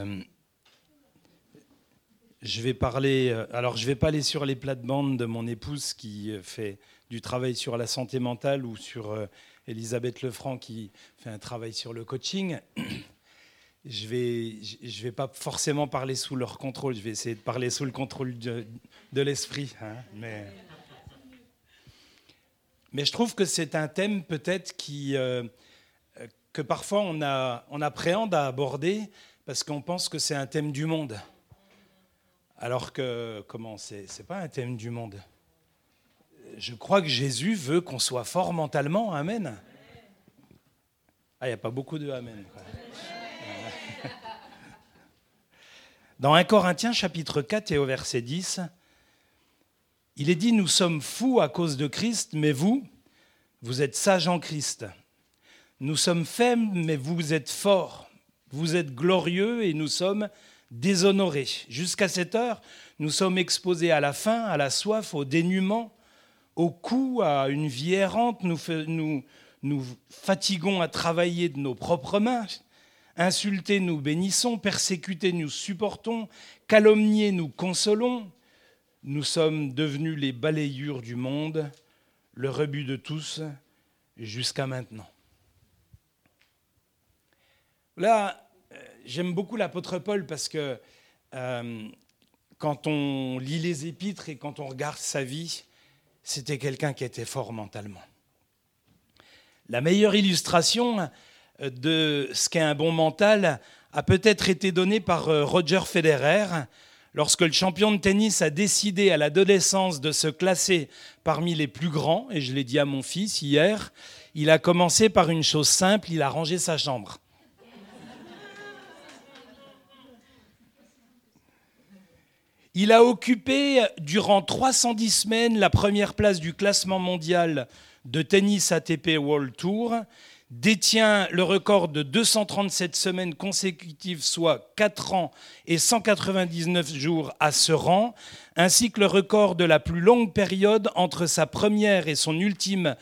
Euh, je vais parler. euh, Alors, je vais pas aller sur les plates-bandes de mon épouse qui euh, fait du travail sur la santé mentale ou sur Elisabeth Lefranc qui fait un travail sur le coaching. Je vais, je vais pas forcément parler sous leur contrôle. Je vais essayer de parler sous le contrôle de, l'esprit. hein, mais, je trouve que c'est un thème peut-être qui que parfois on, a, on appréhende à aborder parce qu'on pense que c'est un thème du monde. Alors que, comment, c'est pas un thème du monde. Je crois que Jésus veut qu'on soit fort mentalement. Amen. Ah, il n'y a pas beaucoup de Amen. Dans 1 Corinthiens chapitre 4 et au verset 10, il est dit, nous sommes fous à cause de Christ, mais vous, vous êtes sages en Christ. Nous sommes faibles, mais vous êtes forts. Vous êtes glorieux et nous sommes déshonorés. Jusqu'à cette heure, nous sommes exposés à la faim, à la soif, au dénuement, au coup, à une vie errante. Nous, nous, nous fatiguons à travailler de nos propres mains. Insultés, nous bénissons. Persécutés, nous supportons. Calomniés, nous consolons. Nous sommes devenus les balayures du monde, le rebut de tous, jusqu'à maintenant. Là, euh, j'aime beaucoup l'apôtre Paul parce que euh, quand on lit les épîtres et quand on regarde sa vie, c'était quelqu'un qui était fort mentalement. La meilleure illustration euh, de ce qu'est un bon mental a peut-être été donnée par Roger Federer lorsque le champion de tennis a décidé à l'adolescence de se classer parmi les plus grands, et je l'ai dit à mon fils hier, il a commencé par une chose simple, il a rangé sa chambre. Il a occupé durant 310 semaines la première place du classement mondial de tennis ATP World Tour, détient le record de 237 semaines consécutives, soit 4 ans et 199 jours à ce rang, ainsi que le record de la plus longue période entre sa première et son ultime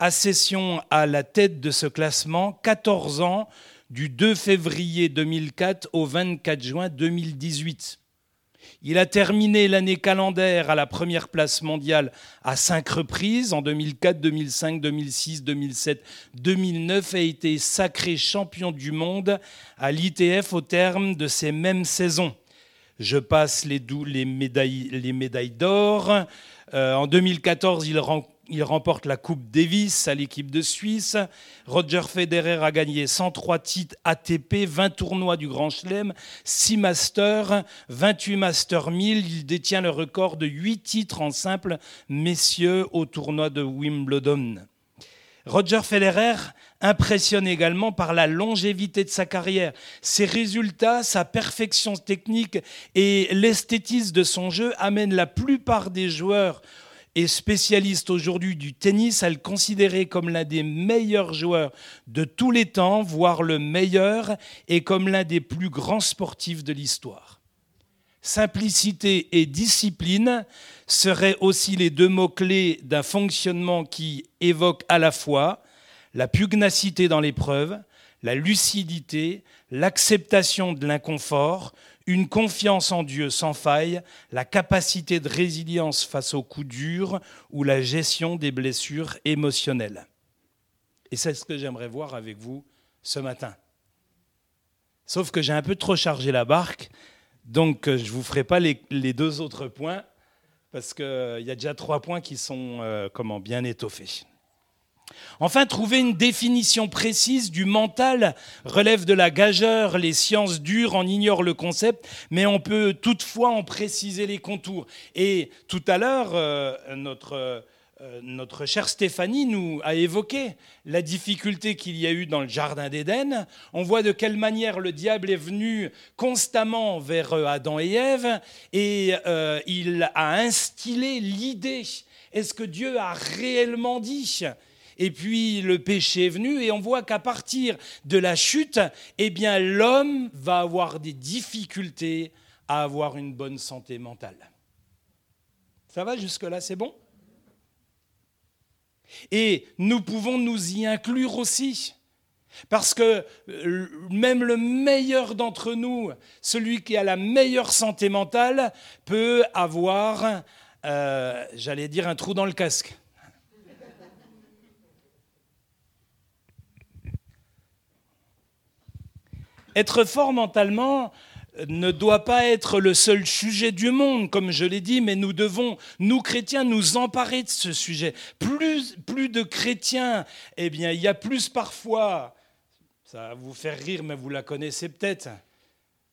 accession à la tête de ce classement, 14 ans, du 2 février 2004 au 24 juin 2018. Il a terminé l'année calendaire à la première place mondiale à cinq reprises, en 2004, 2005, 2006, 2007, 2009, et a été sacré champion du monde à l'ITF au terme de ces mêmes saisons. Je passe les, les médailles, les médailles d'or. Euh, en 2014, il, ren- il remporte la Coupe Davis à l'équipe de Suisse. Roger Federer a gagné 103 titres ATP, 20 tournois du Grand Chelem, 6 Masters, 28 Master 1000. Il détient le record de 8 titres en simple messieurs au tournoi de Wimbledon. Roger Federer impressionne également par la longévité de sa carrière. Ses résultats, sa perfection technique et l'esthétisme de son jeu amènent la plupart des joueurs et spécialistes aujourd'hui du tennis à le considérer comme l'un des meilleurs joueurs de tous les temps, voire le meilleur, et comme l'un des plus grands sportifs de l'histoire. Simplicité et discipline seraient aussi les deux mots-clés d'un fonctionnement qui évoque à la fois la pugnacité dans l'épreuve, la lucidité, l'acceptation de l'inconfort, une confiance en Dieu sans faille, la capacité de résilience face aux coups durs ou la gestion des blessures émotionnelles. Et c'est ce que j'aimerais voir avec vous ce matin. Sauf que j'ai un peu trop chargé la barque, donc euh, je ne vous ferai pas les, deux autres points, parce qu'il y a déjà trois points qui sont euh, comment, bien étoffés. Enfin, trouver une définition précise du mental relève de la gageure. Les sciences dures en ignorent le concept, mais on peut toutefois en préciser les contours. Et tout à l'heure, euh, notre, euh, notre chère Stéphanie nous a évoqué la difficulté qu'il y a eu dans le Jardin d'Éden. On voit de quelle manière le diable est venu constamment vers euh, Adam et Ève, et il a instillé l'idée. Est-ce que Dieu a réellement dit et puis le péché est venu et on voit qu'à partir de la chute, eh l'homme va avoir des difficultés à avoir une bonne santé mentale. Ça va jusque-là, c'est bon? Et nous pouvons nous y inclure aussi. Parce que euh, même le meilleur d'entre nous, celui qui a la meilleure santé mentale, peut avoir, euh, j'allais dire, un trou dans le casque. Être fort mentalement ne doit pas être le seul sujet du monde, comme je l'ai dit, mais nous devons, nous chrétiens, nous emparer de ce sujet. Plus, plus de chrétiens, eh bien, il y a plus parfois ça va vous faire rire, mais vous la connaissez peut-être.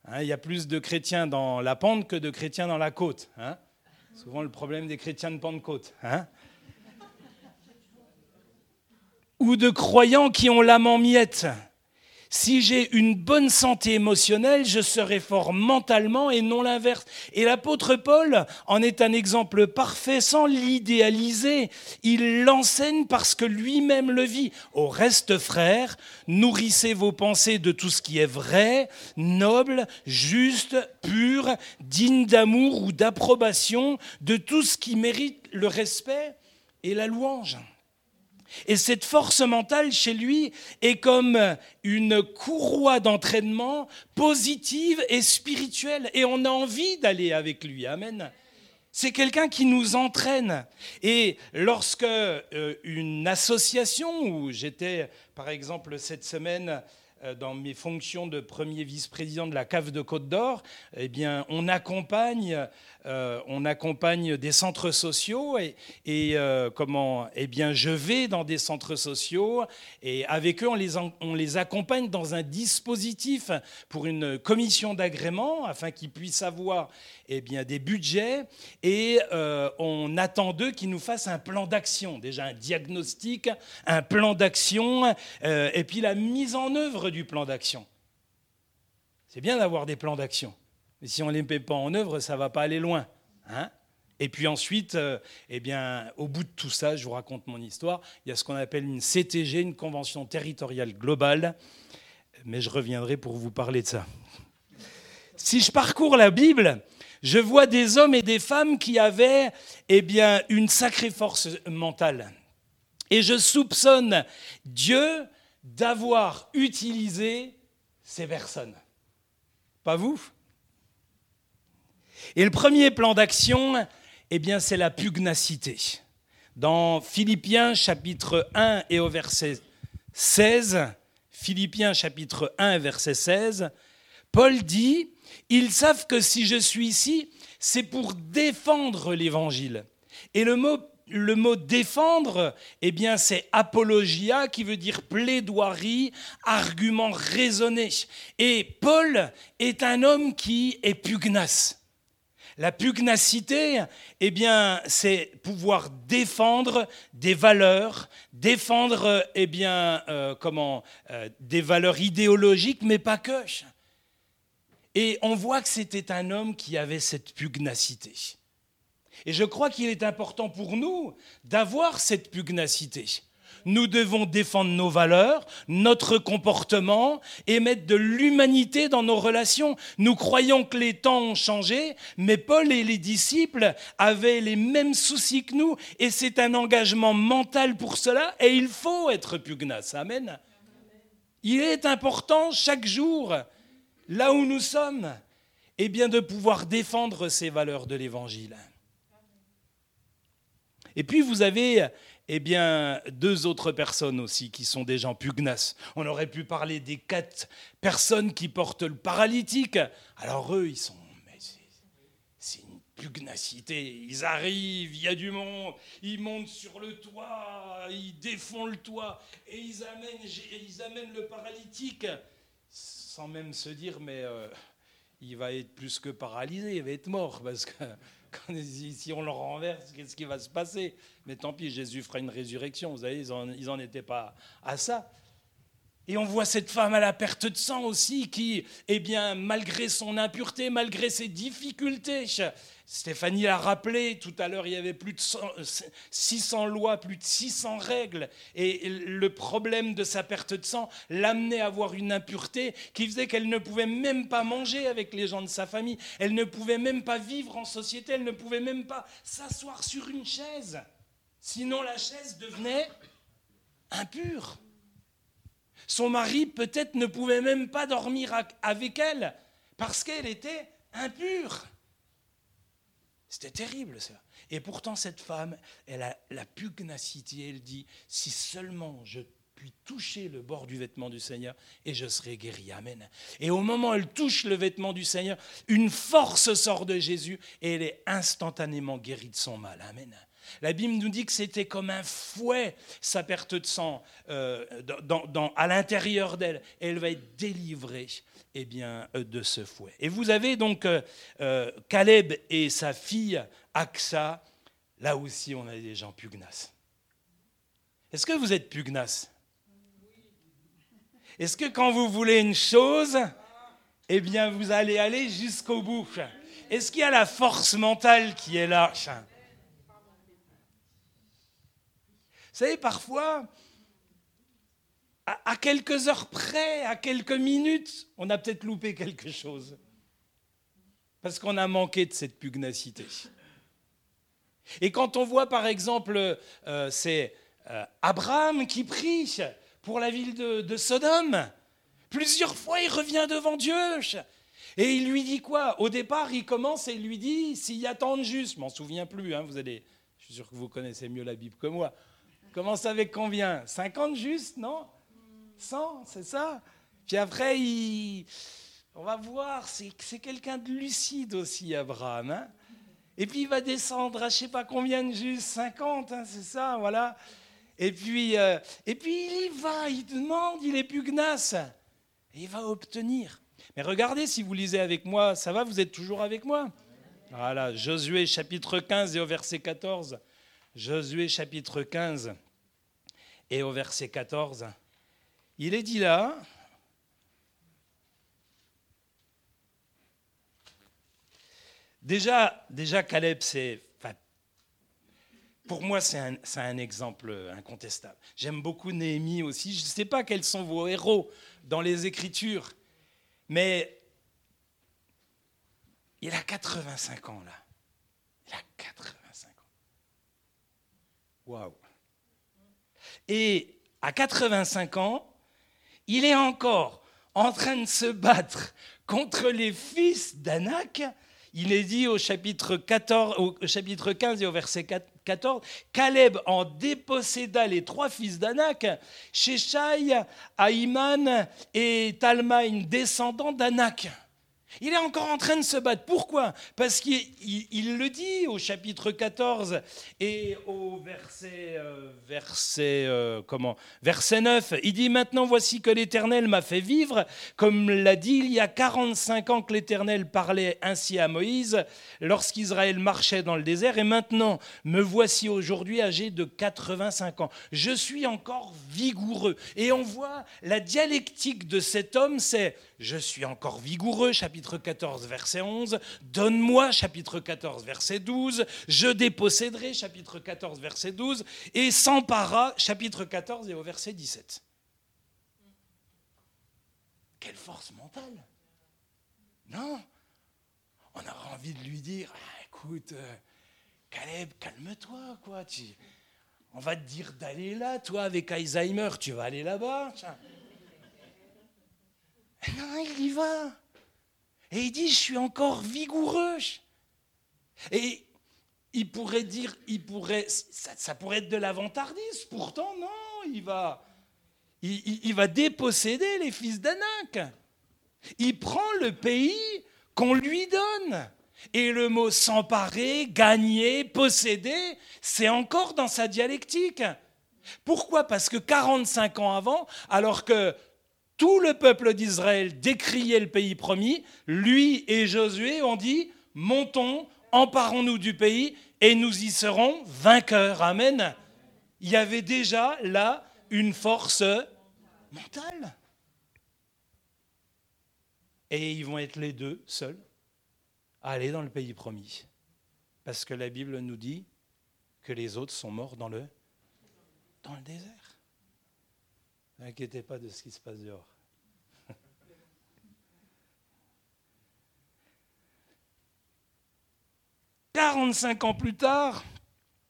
Hein, il y a plus de chrétiens dans la pente que de chrétiens dans la côte. Hein. Souvent le problème des chrétiens de Pentecôte. Hein. Ou de croyants qui ont l'âme en miettes. Si j'ai une bonne santé émotionnelle, je serai fort mentalement et non l'inverse. Et l'apôtre Paul en est un exemple parfait sans l'idéaliser. Il l'enseigne parce que lui-même le vit. Au reste, frères, nourrissez vos pensées de tout ce qui est vrai, noble, juste, pur, digne d'amour ou d'approbation, de tout ce qui mérite le respect et la louange. Et cette force mentale chez lui est comme une courroie d'entraînement positive et spirituelle. Et on a envie d'aller avec lui. Amen. C'est quelqu'un qui nous entraîne. Et lorsque euh, une association, où j'étais par exemple cette semaine dans mes fonctions de premier vice-président de la cave de Côte d'Or, eh bien, on accompagne euh, on accompagne des centres sociaux et, euh, comment Eh bien, je vais dans des centres sociaux et avec eux, on les, accompagne dans un dispositif pour une commission d'agrément afin qu'ils puissent avoir eh bien, des budgets et euh, on attend d'eux qu'ils nous fassent un plan d'action, déjà un diagnostic, un plan d'action et puis la mise en œuvre du plan d'action. C'est bien d'avoir des plans d'action. Mais si on ne les met pas en œuvre, ça ne va pas aller loin. Hein et puis ensuite, euh, eh bien, au bout de tout ça, je vous raconte mon histoire, il y a ce qu'on appelle une CTG, une convention territoriale globale, mais je reviendrai pour vous parler de ça. Si je parcours la Bible, je vois des hommes et des femmes qui avaient eh bien, une sacrée force mentale. Et je soupçonne Dieu d'avoir utilisé ces personnes. Pas vous et le premier plan d'action, eh bien, c'est la pugnacité. Dans Philippiens chapitre 1 et au verset 16, Philippiens chapitre 1 et verset 16, Paul dit, ils savent que si je suis ici, c'est pour défendre l'évangile. Et le mot, le mot défendre, eh bien, c'est apologia, qui veut dire plaidoirie, argument raisonné. Et Paul est un homme qui est pugnace. La pugnacité, eh bien, c'est pouvoir défendre des valeurs, défendre, eh bien, euh, comment, euh, des valeurs idéologiques, mais pas que. Et on voit que c'était un homme qui avait cette pugnacité. Et je crois qu'il est important pour nous d'avoir cette pugnacité. Nous devons défendre nos valeurs, notre comportement et mettre de l'humanité dans nos relations. Nous croyons que les temps ont changé, mais Paul et les disciples avaient les mêmes soucis que nous et c'est un engagement mental pour cela et il faut être pugnace. Amen. Il est important chaque jour, là où nous sommes, eh bien de pouvoir défendre ces valeurs de l'Évangile. Et puis vous avez eh bien, deux autres personnes aussi qui sont des gens pugnaces. On aurait pu parler des quatre personnes qui portent le paralytique. Alors eux, ils sont... C'est une pugnacité. Ils arrivent, il y a du monde, ils montent sur le toit, ils défont le toit et ils amènent, ils amènent le paralytique sans même se dire, mais euh, il va être plus que paralysé, il va être mort parce que si on le renverse, qu'est-ce qui va se passer Mais tant pis, Jésus fera une résurrection. Vous savez, ils n'en étaient pas à ça. Et on voit cette femme à la perte de sang aussi qui, eh bien, malgré son impureté, malgré ses difficultés, Stéphanie l'a rappelé, tout à l'heure, il y avait plus de 600 lois, plus de 600 règles. Et le problème de sa perte de sang l'amenait à avoir une impureté qui faisait qu'elle ne pouvait même pas manger avec les gens de sa famille. Elle ne pouvait même pas vivre en société. Elle ne pouvait même pas s'asseoir sur une chaise. Sinon, la chaise devenait impure. Son mari peut-être ne pouvait même pas dormir avec elle parce qu'elle était impure. C'était terrible ça. Et pourtant cette femme, elle a la pugnacité, elle dit, si seulement je puis toucher le bord du vêtement du Seigneur et je serai guéri. Amen. Et au moment où elle touche le vêtement du Seigneur, une force sort de Jésus et elle est instantanément guérie de son mal. Amen. La Bible nous dit que c'était comme un fouet, sa perte de sang, euh, à l'intérieur d'elle. Elle va être délivrée eh bien, euh, de ce fouet. Et vous avez donc euh, Caleb et sa fille Aksa. Là aussi, on a des gens pugnaces. Est-ce que vous êtes pugnaces? Est-ce que quand vous voulez une chose, eh bien, vous allez aller jusqu'au bout? Est-ce qu'il y a la force mentale qui est là Vous savez, parfois, à quelques heures près, à quelques minutes, on a peut-être loupé quelque chose. Parce qu'on a manqué de cette pugnacité. Et quand on voit, par exemple, euh, c'est euh, Abraham qui prie, pour la ville de, Sodome. Plusieurs fois, il revient devant Dieu. Et il lui dit quoi? Au départ, il commence et il lui dit s'il y a tant de justes, je m'en souviens plus, hein, vous allez, je suis sûr que vous connaissez mieux la Bible que moi. Commence avec combien? 50 justes, non? 100, c'est ça? Puis après, il, on va voir, c'est quelqu'un de lucide aussi, Abraham. Hein? Et puis il va descendre à je ne sais pas combien de justes, 50, hein, c'est ça, voilà. Et puis, euh, et puis il y va, il demande, il est pugnace. Et il va obtenir. Mais regardez, si vous lisez avec moi, ça va, vous êtes toujours avec moi? Voilà, Josué chapitre 15 et au verset 14. Josué chapitre 15 et au verset 14. Il est dit là, Déjà, déjà Caleb, c'est pour moi, c'est un, exemple incontestable. J'aime beaucoup Néhémie aussi. Je ne sais pas quels sont vos héros dans les Écritures, mais il a 85 ans là. Il a 85 ans. Et à 85 ans, il est encore en train de se battre contre les fils d'Anak. Il est dit au chapitre, 14, au chapitre 15 et au verset 4, 14, Caleb en déposséda les trois fils d'Anak, Sheshai, Aïman et Talmaïn, descendants d'Anak. Il est encore en train de se battre. Pourquoi? Parce qu'il le dit au chapitre 14 et au verset, euh, verset, euh, comment? Verset 9. Il dit Maintenant, voici que l'Éternel m'a fait vivre, comme l'a dit il y a 45 ans que l'Éternel parlait ainsi à Moïse lorsqu'Israël marchait dans le désert. Et maintenant, me voici aujourd'hui âgé de 85 ans. Je suis encore vigoureux. Et on voit la dialectique de cet homme c'est Je suis encore vigoureux, chapitre chapitre 14, verset 11, Donne-moi, chapitre 14, verset 12, Je déposséderai, chapitre 14, verset 12, et s'empara, chapitre 14 et au verset 17. Quelle force mentale Non On aurait envie de lui dire, ah, écoute, euh, Caleb, calme-toi, quoi. on va te dire d'aller là, toi, avec Alzheimer, tu vas aller là-bas. Non, il y va. Et il dit, je suis encore vigoureux. Et il pourrait dire, il pourrait, ça, pourrait être de l'avantardisme. Pourtant, non, il va, il va déposséder les fils d'Anak. Il prend le pays qu'on lui donne. Et le mot s'emparer, gagner, posséder, c'est encore dans sa dialectique. Pourquoi? Parce que 45 ans avant, alors que tout le peuple d'Israël décriait le pays promis, lui et Josué ont dit, montons, emparons-nous du pays et nous y serons vainqueurs. Amen. Il y avait déjà là une force mentale. Et ils vont être les deux seuls à aller dans le pays promis. Parce que la Bible nous dit que les autres sont morts dans le, dans le désert. N'inquiétez pas de ce qui se passe dehors. 45 ans plus tard,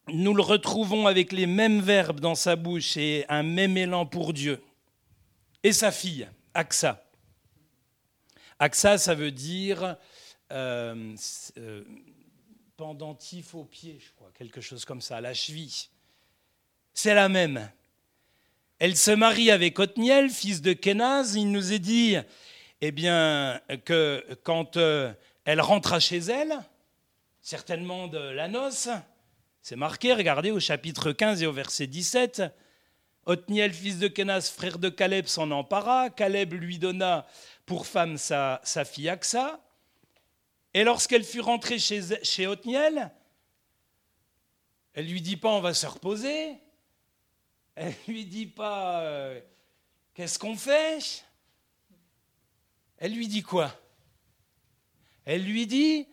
nous le retrouvons avec les mêmes verbes dans sa bouche et un même élan pour Dieu. et sa fille, Aksa. Aksa, ça veut dire euh, euh, pendentif au pied, je crois, quelque chose comme ça, la cheville. C'est la même. Elle se marie avec Othniel, fils de Kenaz. Il nous est dit eh bien, que quand euh, elle rentra chez elle, certainement de la noce, c'est marqué, regardez au chapitre 15 et au verset 17, Othniel, fils de Kenaz, frère de Caleb, s'en empara. Caleb lui donna pour femme sa, fille Aksa. Et lorsqu'elle fut rentrée chez, chez Othniel, elle lui dit pas on va se reposer. Elle lui dit pas euh, qu'est-ce qu'on fait? Elle lui dit quoi? Elle lui dit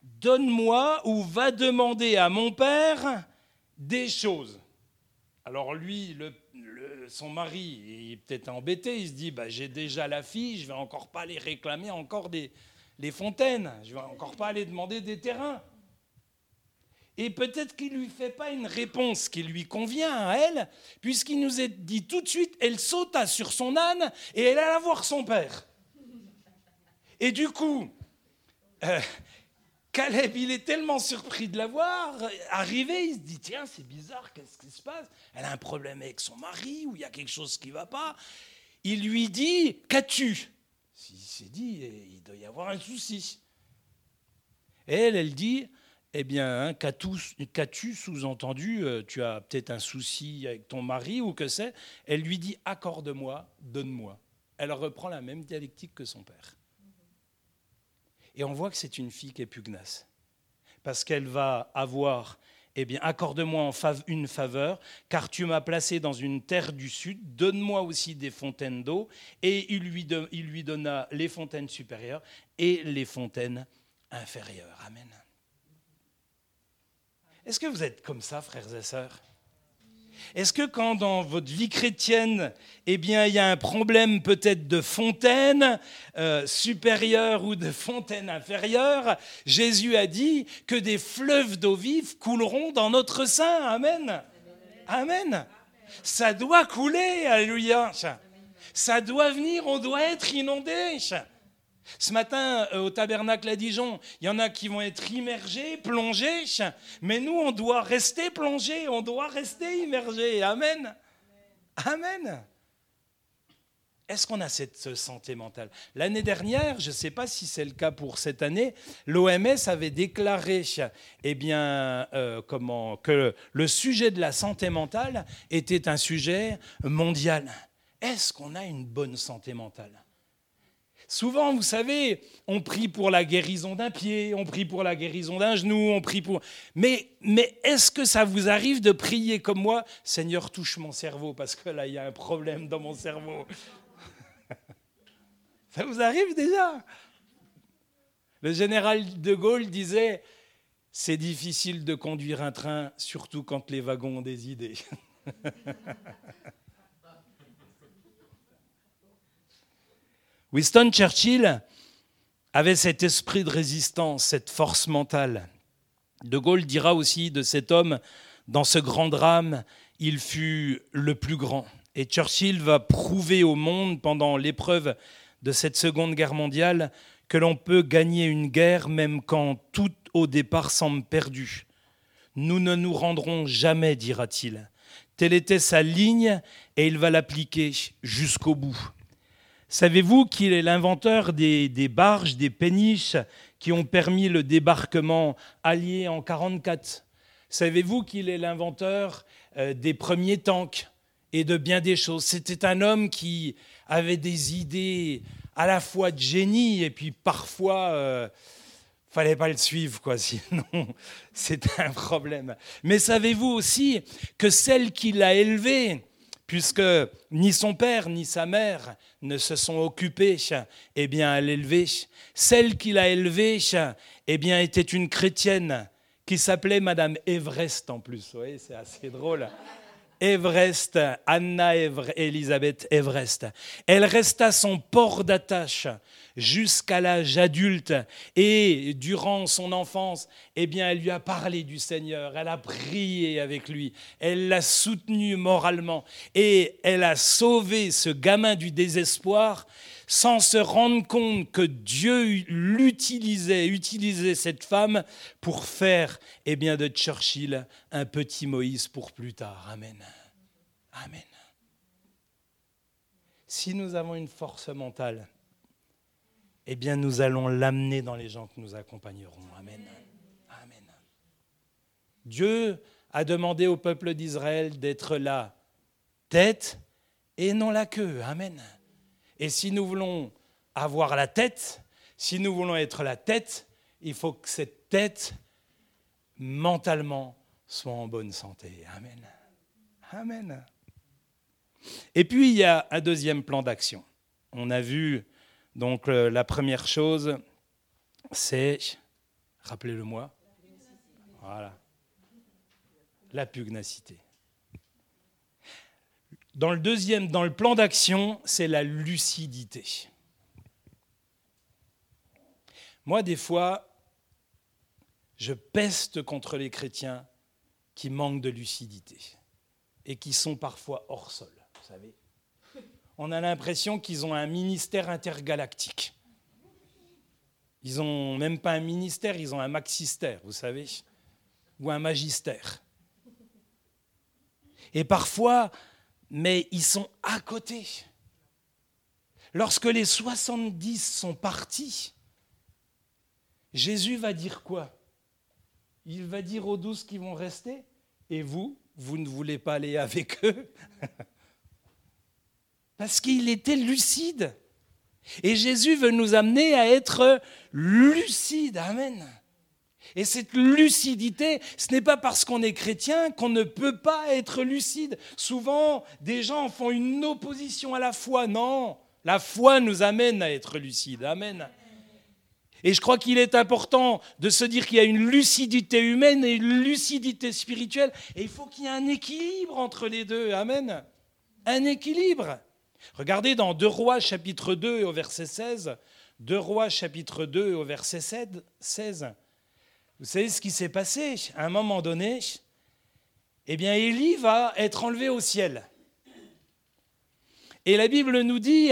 donne-moi ou va demander à mon père des choses. Alors lui, son mari, il est peut-être embêté, il se dit, bah, j'ai déjà la fille, je vais encore pas aller réclamer encore des, les fontaines, je vais encore pas aller demander des terrains. Et peut-être qu'il ne lui fait pas une réponse qui lui convient à elle, puisqu'il nous est dit tout de suite, elle sauta sur son âne et elle alla voir son père. Et du coup, euh, Caleb, il est tellement surpris de la voir arriver, il se dit tiens, c'est bizarre, qu'est-ce qui se passe? Elle a un problème avec son mari ou il y a quelque chose qui ne va pas. Il lui dit qu'as-tu? Il s'est dit il doit y avoir un souci. Et elle, elle dit eh bien, hein, qu'as-tu sous-entendu euh, Tu as peut-être un souci avec ton mari ou que c'est Elle lui dit accorde-moi, donne-moi. Elle reprend la même dialectique que son père. Et on voit que c'est une fille qui est pugnace. Parce qu'elle va avoir, eh bien, accorde-moi une faveur, car tu m'as placé dans une terre du sud, donne-moi aussi des fontaines d'eau. Et il lui, il lui donna les fontaines supérieures et les fontaines inférieures. Amen. Est-ce que vous êtes comme ça, frères et sœurs? Est-ce que quand dans votre vie chrétienne, eh bien, il y a un problème peut-être de fontaine euh, supérieure ou de fontaine inférieure, Jésus a dit que des fleuves d'eau vive couleront dans notre sein. Amen. Amen. Ça doit couler, alléluia. Ça doit venir, on doit être inondé. Ce matin, euh, au tabernacle à Dijon, il y en a qui vont être immergés, plongés, mais nous, on doit rester plongés, on doit rester immergés. Amen. Amen. Est-ce qu'on a cette santé mentale? L'année dernière, je ne sais pas si c'est le cas pour cette année, l'OMS avait déclaré eh bien, euh, comment, que le sujet de la santé mentale était un sujet mondial. Est-ce qu'on a une bonne santé mentale? Souvent, vous savez, on prie pour la guérison d'un pied, on prie pour la guérison d'un genou, on prie pour... Mais, mais est-ce que ça vous arrive de prier comme moi Seigneur, touche mon cerveau, parce que là, il y a un problème dans mon cerveau. ça vous arrive déjà? Le général de Gaulle disait, c'est difficile de conduire un train, surtout quand les wagons ont des idées. Winston Churchill avait cet esprit de résistance, cette force mentale. De Gaulle dira aussi de cet homme, dans ce grand drame, il fut le plus grand. Et Churchill va prouver au monde pendant l'épreuve de cette Seconde Guerre mondiale que l'on peut gagner une guerre même quand tout au départ semble perdu. Nous ne nous rendrons jamais, dira-t-il. Telle était sa ligne et il va l'appliquer jusqu'au bout. Savez-vous qu'il est l'inventeur des, barges, des péniches qui ont permis le débarquement allié en 1944 Savez-vous qu'il est l'inventeur euh, des premiers tanks et de bien des choses? C'était un homme qui avait des idées à la fois de génie et puis parfois... euh, fallait pas le suivre, quoi, sinon c'était un problème. Mais savez-vous aussi que celle qui l'a élevé, puisque ni son père ni sa mère ne se sont occupés eh bien, à l'élever. Celle qui l'a élevée eh bien, était une chrétienne qui s'appelait Madame Everest en plus. Oui, c'est assez drôle. Everest, Anna Elisabeth Everest. Elle resta son port d'attache jusqu'à l'âge adulte et durant son enfance, eh bien, elle lui a parlé du Seigneur, elle a prié avec lui, elle l'a soutenu moralement et elle a sauvé ce gamin du désespoir sans se rendre compte que Dieu l'utilisait, utilisait cette femme pour faire eh bien, de Churchill un petit Moïse pour plus tard. Amen. Amen. Si nous avons une force mentale, eh bien nous allons l'amener dans les gens que nous accompagnerons. Amen. Amen. Dieu a demandé au peuple d'Israël d'être la tête et non la queue. Amen. Et si nous voulons avoir la tête, si nous voulons être la tête, il faut que cette tête, mentalement, soit en bonne santé. Amen. Amen. Et puis, il y a un deuxième plan d'action. On a vu, donc, euh, la première chose, c'est, rappelez-le-moi, voilà, la pugnacité. Dans le deuxième, dans le plan d'action, c'est la lucidité. Moi, des fois, je peste contre les chrétiens qui manquent de lucidité et qui sont parfois hors sol, vous savez. On a l'impression qu'ils ont un ministère intergalactique. Ils n'ont même pas un ministère, ils ont un maxistère, vous savez, ou un magistère. Et parfois, mais ils sont à côté. Lorsque les 70 sont partis, Jésus va dire quoi? Il va dire aux douze qui vont rester, et vous, vous ne voulez pas aller avec eux? Parce qu'il était lucide. Et Jésus veut nous amener à être lucides. Amen. Et cette lucidité, ce n'est pas parce qu'on est chrétien qu'on ne peut pas être lucide. Souvent, des gens font une opposition à la foi. Non, la foi nous amène à être lucide. Amen. Et je crois qu'il est important de se dire qu'il y a une lucidité humaine et une lucidité spirituelle. Et il faut qu'il y ait un équilibre entre les deux. Amen. Un équilibre. Regardez dans 2 Rois chapitre 2 au verset 16. 2 Rois chapitre 2 au verset 16. Vous savez ce qui s'est passé À un moment donné, eh bien, Élie va être enlevé au ciel. Et la Bible nous dit,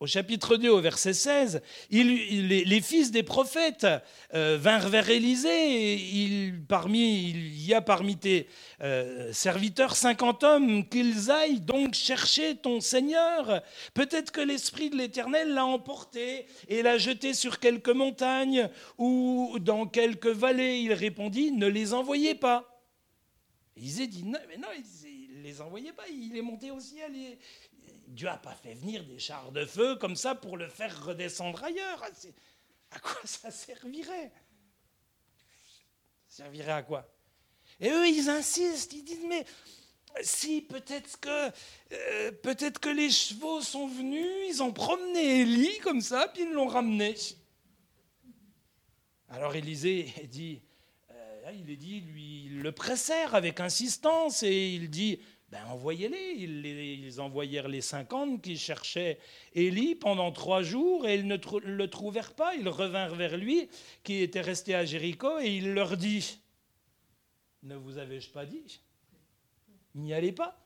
au chapitre 2, au verset 16, les, fils des prophètes euh, vinrent vers Élisée. il, y a parmi tes euh, serviteurs 50 hommes, qu'ils aillent donc chercher ton Seigneur. Peut-être que l'Esprit de l'Éternel l'a emporté et l'a jeté sur quelques montagnes ou dans quelques vallées. Il répondit, ne les envoyez pas. Élisée dit, non, mais non, il ne les envoyait pas, il est monté au ciel. Dieu n'a pas fait venir des chars de feu comme ça pour le faire redescendre ailleurs. À quoi ça servirait? Ça servirait à quoi? Et eux, ils insistent, ils disent, mais si, peut-être que, euh, peut-être que les chevaux sont venus, ils ont promené Élie comme ça, puis ils l'ont ramené. Alors Élisée dit, euh, il est dit, lui, il le pressèrent avec insistance et il dit, ben envoyez-les. Ils, envoyèrent les 50 qui cherchaient Élie pendant trois jours et ils ne le trouvèrent pas. Ils revinrent vers lui, qui était resté à Jéricho, et il leur dit Ne vous avais-je pas dit? N'y allez pas.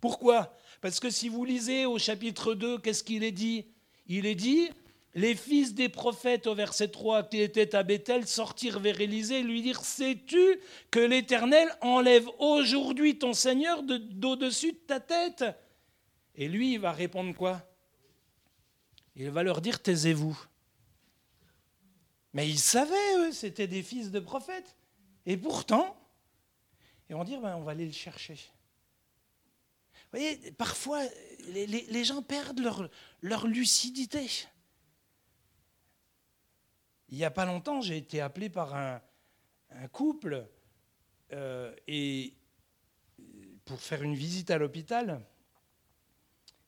Pourquoi? Parce que si vous lisez au chapitre 2, qu'est-ce qu'il est dit? Il est dit les fils des prophètes au verset 3 qui étaient à Bethel sortirent vers Élisée et lui dirent Sais-tu que l'Éternel enlève aujourd'hui ton Seigneur d'au-dessus de ta tête? Et lui, il va répondre quoi? Il va leur dire Taisez-vous. Mais ils savaient, eux, c'était des fils de prophètes. Et pourtant, ils vont dire ben, On va aller le chercher. Vous voyez, parfois, les, gens perdent leur, leur lucidité. Il n'y a pas longtemps, j'ai été appelé par un, couple euh, et pour faire une visite à l'hôpital.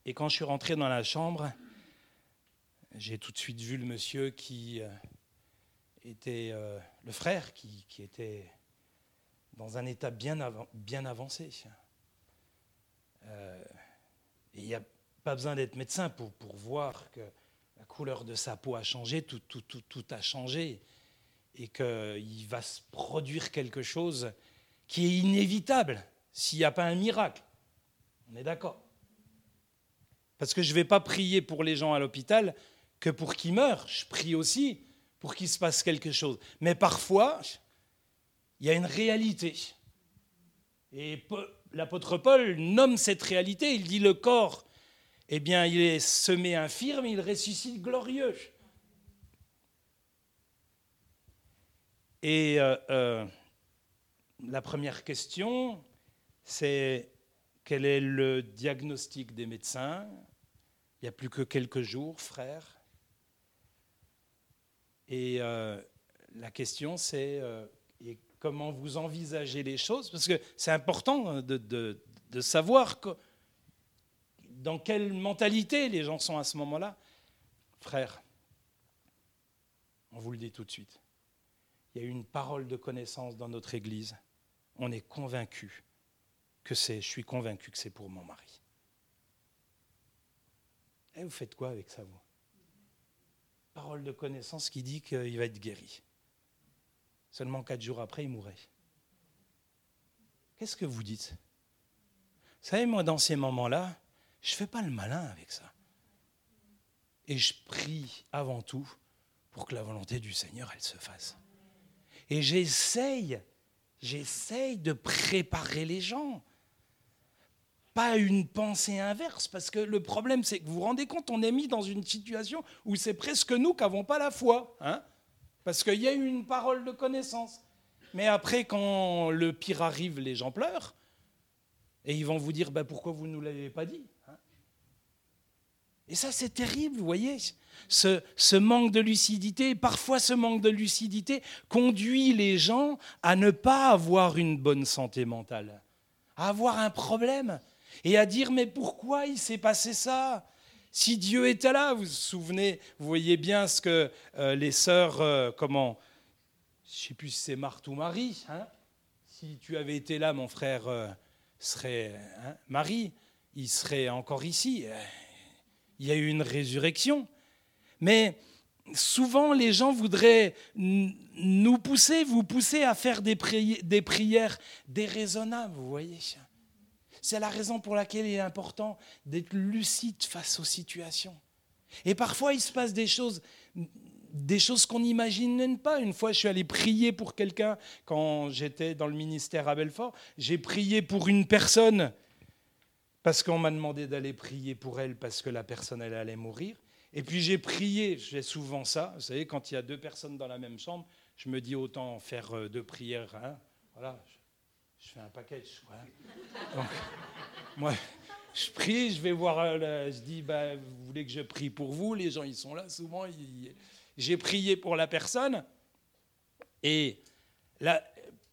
Et quand je suis rentré dans la chambre, j'ai tout de suite vu le monsieur qui euh, était euh, le frère qui, était dans un état bien, avancé. Euh, et il n'y a pas besoin d'être médecin pour, voir que couleur de sa peau a changé, tout, tout, tout, tout a changé, et qu'il va se produire quelque chose qui est inévitable s'il n'y a pas un miracle. On est d'accord Parce que je ne vais pas prier pour les gens à l'hôpital que pour qu'ils meurent. Je prie aussi pour qu'il se passe quelque chose. Mais parfois, il y a une réalité. Et l'apôtre Paul nomme cette réalité, il dit le corps, eh bien, il est semé infirme, il ressuscite glorieux. Et euh, euh, la première question, c'est quel est le diagnostic des médecins? Il n'y a plus que quelques jours, frère. Et euh, la question, c'est comment vous envisagez les choses, parce que c'est important de, savoir dans quelle mentalité les gens sont à ce moment-là? Frère, on vous le dit tout de suite, il y a une parole de connaissance dans notre Église. On est convaincu que c'est, je suis convaincu que c'est pour mon mari. Et vous faites quoi avec ça, vous? Parole de connaissance qui dit qu'il va être guéri. Seulement quatre jours après, il mourait. Qu'est-ce que vous dites? Vous savez, moi, dans ces moments-là, je ne fais pas le malin avec ça. Et je prie avant tout pour que la volonté du Seigneur, elle se fasse. Et j'essaye, j'essaye de préparer les gens. Pas une pensée inverse, parce que le problème, c'est que vous vous rendez compte, on est mis dans une situation où c'est presque nous qui n'avons pas la foi. Hein parce qu'il y a eu une parole de connaissance. Mais après, quand le pire arrive, les gens pleurent. Et ils vont vous dire bah, pourquoi vous ne nous l'avez pas dit? Et ça, c'est terrible, vous voyez. Ce, manque de lucidité, parfois ce manque de lucidité conduit les gens à ne pas avoir une bonne santé mentale, à avoir un problème et à dire mais pourquoi il s'est passé ça? Si Dieu était là, vous vous souvenez, vous voyez bien ce que euh, les sœurs, euh, comment, je ne sais plus si c'est Marthe ou Marie, hein si tu avais été là, mon frère euh, serait, hein, Marie, il serait encore ici. Il y a eu une résurrection. Mais souvent, les gens voudraient nous pousser, vous pousser à faire des, prières déraisonnables, vous voyez. C'est la raison pour laquelle il est important d'être lucide face aux situations. Et parfois, il se passe des choses, des choses qu'on n'imagine pas. Une fois, je suis allé prier pour quelqu'un quand j'étais dans le ministère à Belfort. J'ai prié pour une personne parce qu'on m'a demandé d'aller prier pour elle parce que la personne elle allait mourir. Et puis j'ai prié, j'ai souvent ça. Vous savez, quand il y a deux personnes dans la même chambre, je me dis autant faire euh, deux prières. Hein. Voilà, je fais un package. Donc, moi, je prie, je vais voir, euh, je dis, bah, vous voulez que je prie pour vous? Les gens, ils sont là souvent. J'ai prié pour la personne. Et là,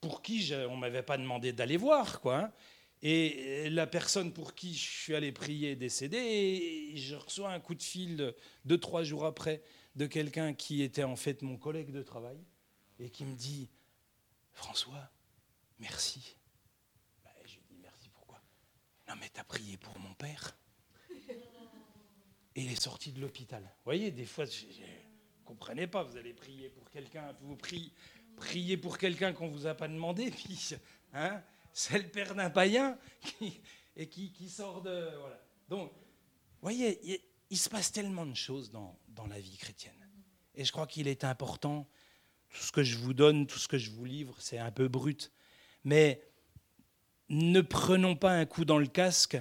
pour qui je, on ne m'avait pas demandé d'aller voir, quoi. Hein. Et la personne pour qui je suis allé prier est décédée. Et je reçois un coup de fil deux, trois jours après de quelqu'un qui était en fait mon collègue de travail et qui me dit François, merci. Ben, je lui dis merci pourquoi? Non mais t'as prié pour mon père. Et il est sorti de l'hôpital. Vous voyez, des fois, je ne comprenez pas, vous allez prier pour quelqu'un, vous priez, priez pour quelqu'un qu'on ne vous a pas demandé, puis hein, c'est le père d'un païen qui, et qui, qui, sort de... Voilà. Donc, vous voyez, il, se passe tellement de choses dans, dans la vie chrétienne. Et je crois qu'il est important, tout ce que je vous donne, tout ce que je vous livre, c'est un peu brut, mais ne prenons pas un coup dans le casque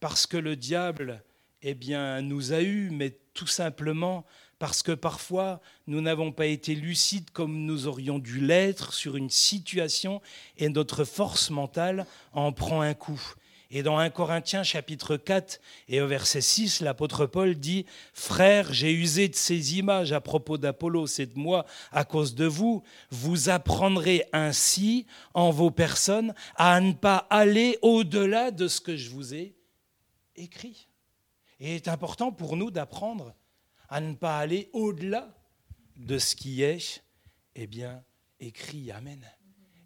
parce que le diable eh bien, nous a eus, mais tout simplement parce que parfois nous n'avons pas été lucides comme nous aurions dû l'être sur une situation et notre force mentale en prend un coup. Et dans 1 Corinthiens chapitre 4 et au verset 6, l'apôtre Paul dit, Frères, j'ai usé de ces images à propos d'Apollos et de moi à cause de vous. Vous apprendrez ainsi en vos personnes à ne pas aller au-delà de ce que je vous ai écrit. Et il est important pour nous d'apprendre à ne pas aller au-delà de ce qui est, eh bien, écrit. Amen.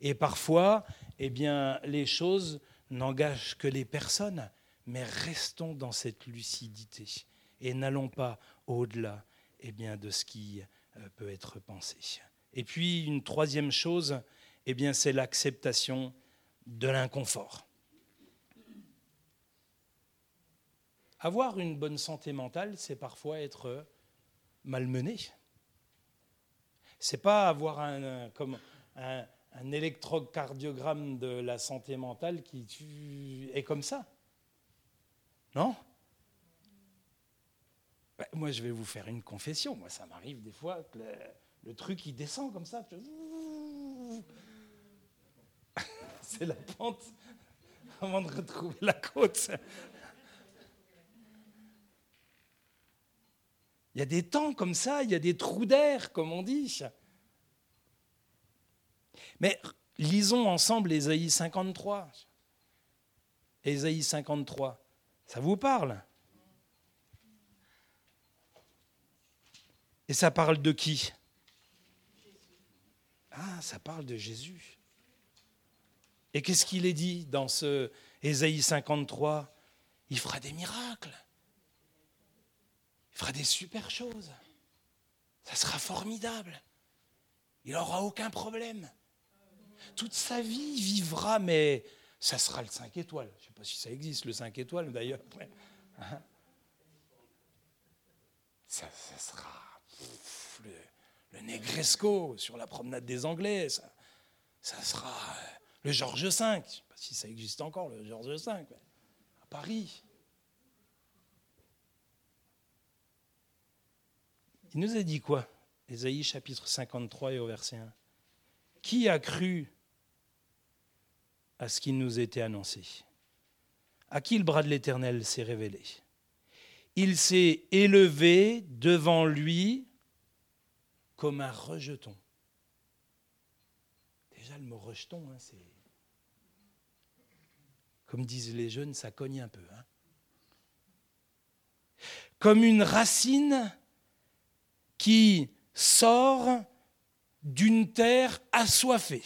Et parfois, eh bien, les choses n'engagent que les personnes, mais restons dans cette lucidité et n'allons pas au-delà eh bien, de ce qui euh, peut être pensé. Et puis, une troisième chose, eh c'est l'acceptation de l'inconfort. Avoir une bonne santé mentale, c'est parfois être malmené. C'est pas avoir un, comme un, électrocardiogramme de la santé mentale qui est comme ça. Non? Ben, Moi, je vais vous faire une confession. Moi, ça m'arrive des fois que le, truc, il descend comme ça. C'est la pente avant de retrouver la côte. Il y a des temps comme ça, il y a des trous d'air, comme on dit. Mais lisons ensemble Ésaïe 53. Ésaïe 53, ça vous parle? Et ça parle de qui? Ah, ça parle de Jésus. Et qu'est-ce qu'il est dit dans ce Ésaïe 53 Il fera des miracles. Fera des super choses. Ça sera formidable. Il n'aura aucun problème toute sa vie, il vivra, mais ça sera le 5 étoiles. Je ne sais pas si ça existe, le 5 étoiles d'ailleurs. Hein? Ça, sera le, Negresco sur la promenade des Anglais. Ça, ça sera euh, le Georges V. Je ne sais pas si ça existe encore, le Georges V, à Paris. Il nous a dit quoi Ésaïe chapitre 53 et au verset 1. Qui a cru à ce qui nous était annoncé? À qui le bras de l'Éternel s'est révélé? Il s'est élevé devant lui comme un rejeton. Déjà, le mot rejeton, hein, c'est. Comme disent les jeunes, ça cogne un peu. Hein. Comme une racine qui sort d'une terre assoiffée.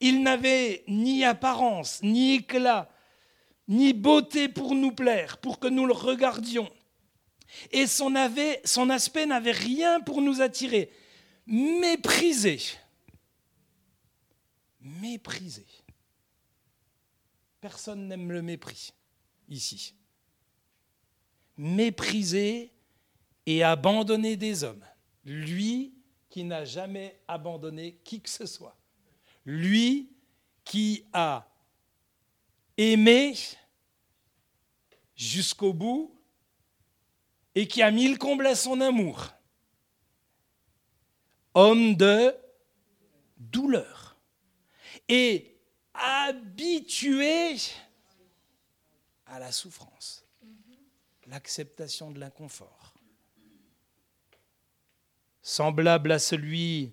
Il n'avait ni apparence, ni éclat, ni beauté pour nous plaire, pour que nous le regardions. Et son, aspect n'avait rien pour nous attirer. Méprisé. Méprisé. Personne n'aime le mépris ici. Méprisé et abandonné des hommes. Lui qui n'a jamais abandonné qui que ce soit lui qui a aimé jusqu'au bout et qui a mis le comble à son amour. Homme de douleur et habitué à la souffrance, l'acceptation de l'inconfort. Semblable à celui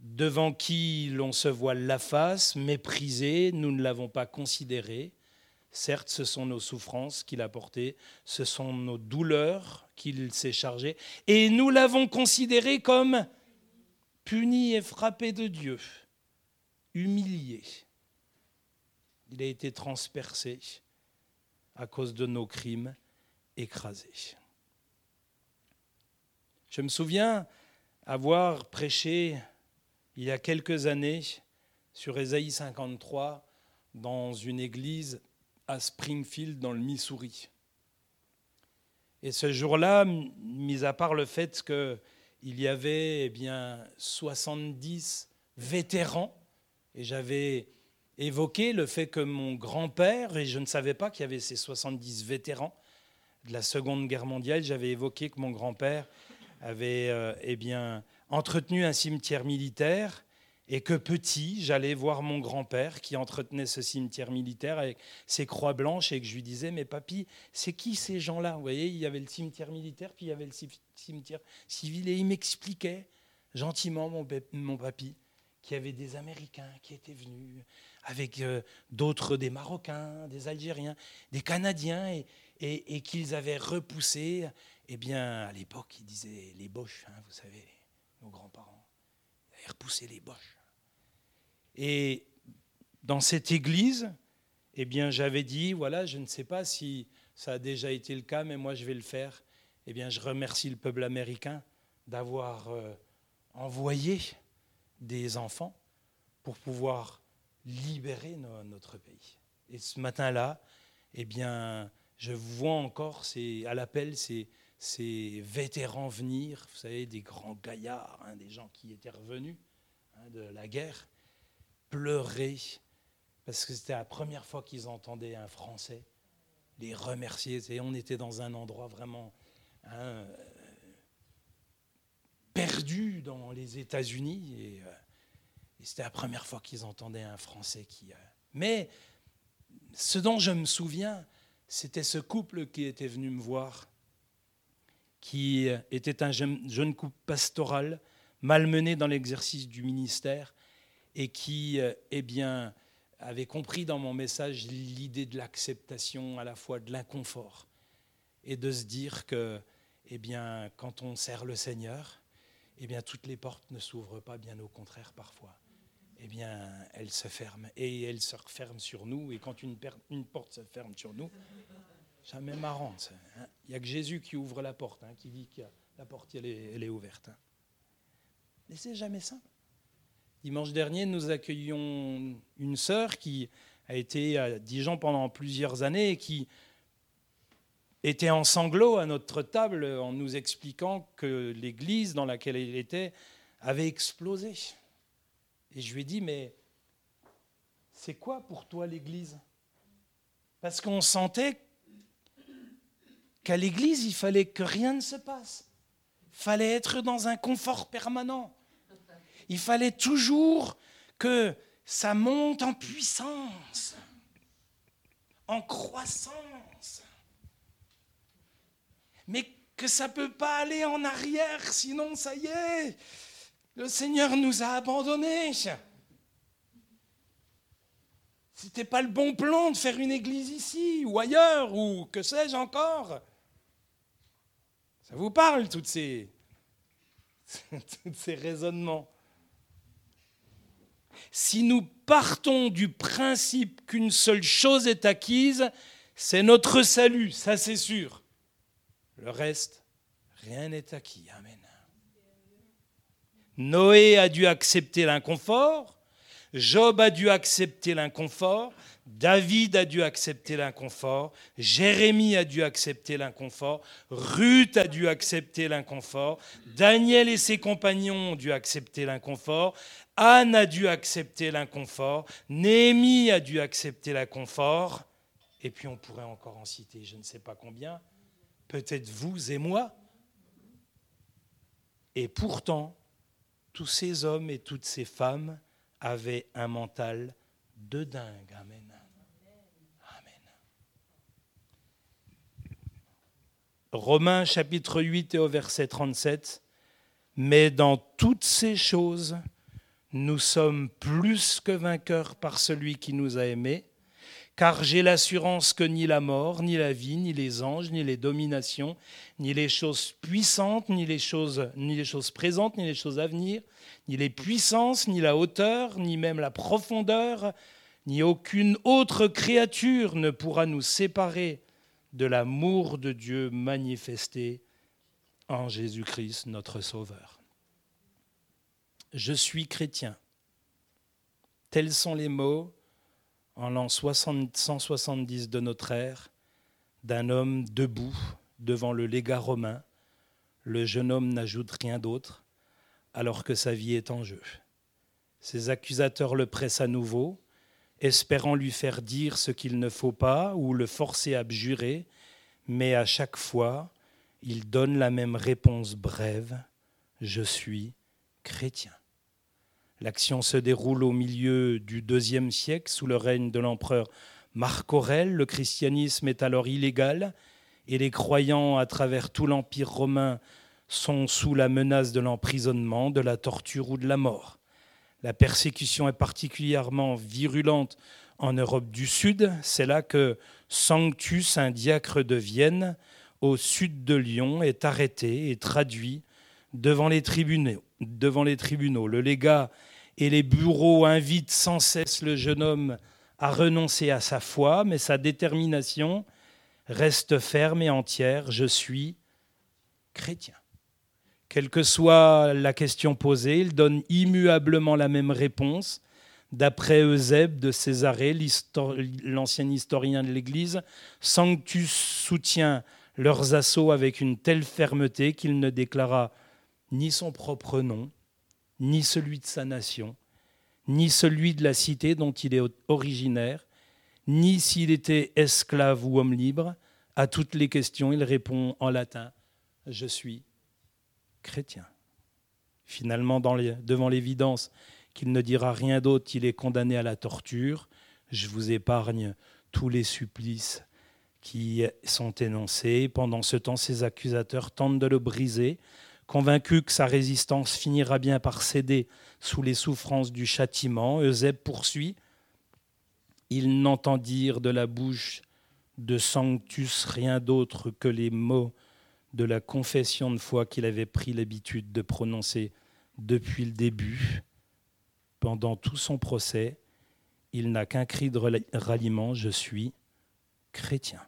devant qui l'on se voile la face, méprisé, nous ne l'avons pas considéré. Certes, ce sont nos souffrances qu'il a portées, ce sont nos douleurs qu'il s'est chargé, et nous l'avons considéré comme puni et frappé de Dieu, humilié. Il a été transpercé à cause de nos crimes, écrasé. Je me souviens avoir prêché il y a quelques années sur Ésaïe 53 dans une église à Springfield dans le Missouri. Et ce jour-là, mis à part le fait qu'il y avait eh bien 70 vétérans, et j'avais évoqué le fait que mon grand-père, et je ne savais pas qu'il y avait ces 70 vétérans de la Seconde Guerre mondiale, j'avais évoqué que mon grand-père avait euh, eh bien, entretenu un cimetière militaire et que petit, j'allais voir mon grand-père qui entretenait ce cimetière militaire avec ses croix blanches et que je lui disais, mais papy, c'est qui ces gens-là? Vous voyez, il y avait le cimetière militaire, puis il y avait le cimetière civil, et il m'expliquait gentiment, mon, mon papy, qu'il y avait des Américains qui étaient venus, avec euh, d'autres, des Marocains, des Algériens, des Canadiens, et, et, qu'ils avaient repoussé, eh bien, à l'époque, ils disaient les Boches, hein, vous savez, nos grands-parents. Ils avaient repoussé les boches. Et dans cette église, eh bien, j'avais dit, voilà, je ne sais pas si ça a déjà été le cas, mais moi, je vais le faire. Eh bien, je remercie le peuple américain d'avoir euh, envoyé des enfants pour pouvoir libérer notre pays. Et ce matin-là, eh bien, je vois encore à l'appel ces, ces, vétérans venir, vous savez, des grands gaillards, hein, des gens qui étaient revenus hein, de la guerre, pleurer, parce que c'était la première fois qu'ils entendaient un Français les remercier. Et on était dans un endroit vraiment hein, perdu dans les États-Unis. Et, euh, et c'était la première fois qu'ils entendaient un Français qui... Euh, mais ce dont je me souviens, c'était ce couple qui était venu me voir, qui était un jeune, couple pastoral, malmené dans l'exercice du ministère, et qui, eh bien, avait compris dans mon message l'idée de l'acceptation, à la fois de l'inconfort, et de se dire que, eh bien, quand on sert le Seigneur, eh bien, toutes les portes ne s'ouvrent pas, bien au contraire, parfois eh bien, elle se ferme. Et elle se referme sur nous. Et quand une, porte se ferme sur nous, jamais marrant. Il n'y a que Jésus qui ouvre la porte, hein, qui dit que la porte, elle est, ouverte. Hein. Mais c'est jamais ça. Dimanche dernier, nous accueillions une sœur qui a été à Dijon pendant plusieurs années et qui était en sanglots à notre table en nous expliquant que l'église dans laquelle elle était avait explosé. Et je lui ai dit, mais c'est quoi pour toi l'Église? Parce qu'on sentait qu'à l'Église, il fallait que rien ne se passe. Il fallait être dans un confort permanent. Il fallait toujours que ça monte en puissance, en croissance. Mais que ça ne peut pas aller en arrière, sinon ça y est, le Seigneur nous a abandonnés. C'était pas le bon plan de faire une église ici ou ailleurs ou que sais-je encore. Vous parle, tous ces raisonnements? Si nous partons du principe qu'une seule chose est acquise, c'est notre salut, ça c'est sûr. Le reste, rien n'est acquis. Amen. Noé a dû accepter l'inconfort, Job a dû accepter l'inconfort, David a dû accepter l'inconfort, Jérémie a dû accepter l'inconfort, Ruth a dû accepter l'inconfort, Daniel et ses compagnons ont dû accepter l'inconfort, Anne a dû accepter l'inconfort, Néhémie a dû accepter l'inconfort, et puis on pourrait encore en citer je ne sais pas combien, peut-être vous et moi. Et pourtant, tous ces hommes et toutes ces femmes avaient un mental de dingue. Amen. Romains chapitre 8 et au verset 37. Mais dans toutes ces choses, nous sommes plus que vainqueurs par celui qui nous a aimés car j'ai l'assurance que ni la mort, ni la vie, ni les anges, ni les dominations, ni les choses puissantes, ni les choses, ni les choses présentes, ni les choses à venir, ni les puissances, ni la hauteur, ni même la profondeur, ni aucune autre créature ne pourra nous séparer de l'amour de Dieu manifesté en Jésus-Christ, notre Sauveur. Je suis chrétien. Tels sont les mots en l'an 170 de notre ère, d'un homme debout devant le légat romain. Le jeune homme n'ajoute rien d'autre, alors que sa vie est en jeu. Ses accusateurs le pressent à nouveau, espérant lui faire dire ce qu'il ne faut pas ou le forcer à abjurer, mais à chaque fois, il donne la même réponse brève, Je suis chrétien. L'action se déroule au milieu du deuxième siècle, sous le règne de l'empereur Marc Aurèle. Le christianisme est alors illégal et les croyants à travers tout l'Empire romain sont sous la menace de l'emprisonnement, de la torture ou de la mort. La persécution est particulièrement virulente en Europe du Sud. C'est là que Sanctus, un diacre de Vienne, au sud de Lyon, est arrêté et traduit devant les tribunaux. Le légat et les bureaux invitent sans cesse le jeune homme à renoncer à sa foi, mais sa détermination reste ferme et entière. Je suis chrétien. Quelle que soit la question posée, il donne immuablement la même réponse. D'après Eusèbe de Césarée, l'ancien historien de l'Église, Sanctus soutient leurs assauts avec une telle fermeté qu'il ne déclara ni son propre nom, ni celui de sa nation, ni celui de la cité dont il est originaire, ni s'il était esclave ou homme libre. À toutes les questions, il répond en latin Je suis chrétien. Finalement, devant l'évidence qu'il ne dira rien d'autre, il est condamné à la torture. Je vous épargne tous les supplices qui sont énoncés. Pendant ce temps, ses accusateurs tentent de le briser, Convaincu que sa résistance finira bien par céder sous les souffrances du châtiment, Eusèbe poursuit. Ils n'entendirent de la bouche de Sanctus rien d'autre que les mots de la confession de foi qu'il avait pris l'habitude de prononcer depuis le début. Pendant tout son procès, il n'a qu'un cri de ralliement, je suis chrétien.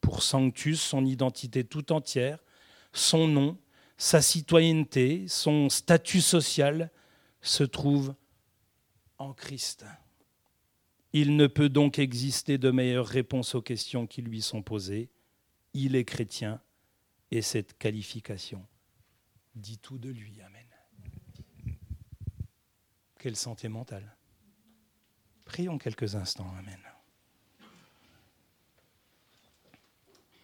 Pour Sanctus, son identité tout entière, son nom, sa citoyenneté, son statut social se trouve en Christ. Il ne peut donc exister de meilleure réponse aux questions qui lui sont posées. Il est chrétien et cette qualification dit tout de lui. Amen. Quelle santé mentale. Prions quelques instants. Amen.